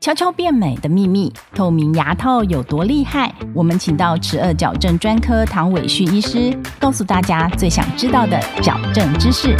悄悄变美的秘密，透明牙套有多厉害？我们请到齿颚矫正专科唐伟旭医师，告诉大家最想知道的矫正知识。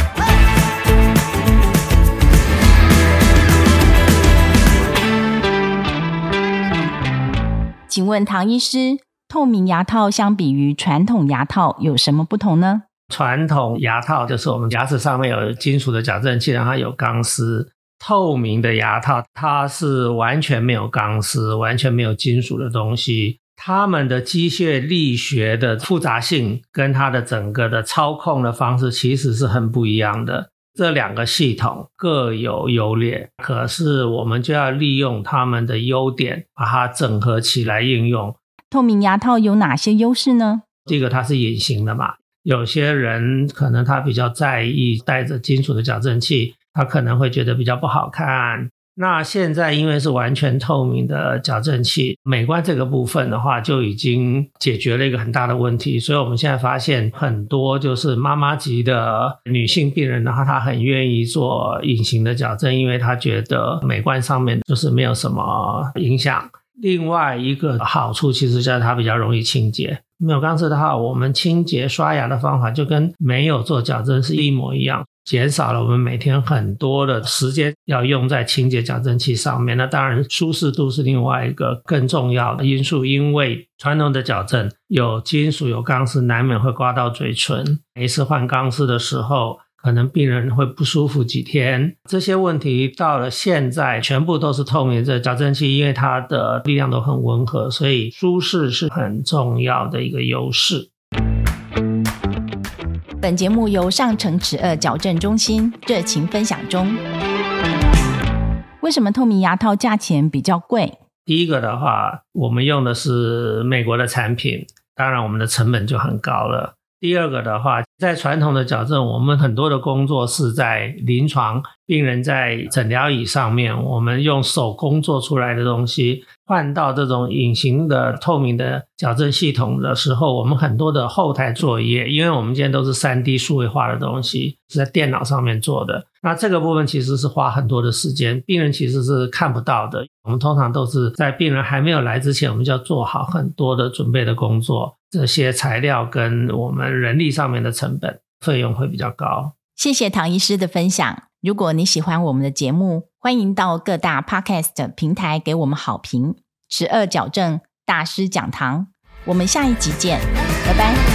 请问唐医师，透明牙套相比于传统牙套有什么不同呢？传统牙套就是我们牙齿上面有金属的矫正器，然后有钢丝。透明的牙套，它是完全没有钢丝，完全没有金属的东西。它们的机械力学的复杂性跟它的整个的操控的方式其实是很不一样的。这两个系统各有优劣，可是我们就要利用它们的优点，把它整合起来应用。透明牙套有哪些优势呢？第一个，它是隐形的嘛。有些人可能他比较在意带着金属的矫正器。他可能会觉得比较不好看。那现在因为是完全透明的矫正器，美观这个部分的话就已经解决了一个很大的问题。所以我们现在发现很多就是妈妈级的女性病人的话，她很愿意做隐形的矫正，因为她觉得美观上面就是没有什么影响。另外一个好处其实就是它比较容易清洁。没有钢丝的话，我们清洁刷牙的方法就跟没有做矫正是一模一样。减少了我们每天很多的时间要用在清洁矫正器上面，那当然舒适度是另外一个更重要的因素。因为传统的矫正有金属有钢丝，难免会刮到嘴唇。每次换钢丝的时候，可能病人会不舒服几天。这些问题到了现在，全部都是透明的矫正器，因为它的力量都很温和，所以舒适是很重要的一个优势。本节目由上城齿颚矫正中心热情分享中。为什么透明牙套价钱比较贵？第一个的话，我们用的是美国的产品，当然我们的成本就很高了。第二个的话，在传统的矫正，我们很多的工作是在临床病人在诊疗椅上面，我们用手工做出来的东西，换到这种隐形的透明的矫正系统的时候，我们很多的后台作业，因为我们今天都是三 D 数位化的东西，是在电脑上面做的，那这个部分其实是花很多的时间，病人其实是看不到的。我们通常都是在病人还没有来之前，我们就要做好很多的准备的工作。这些材料跟我们人力上面的成本费用会比较高。谢谢唐医师的分享。如果你喜欢我们的节目，欢迎到各大 Podcast 平台给我们好评。十二矫正大师讲堂，我们下一集见，拜拜。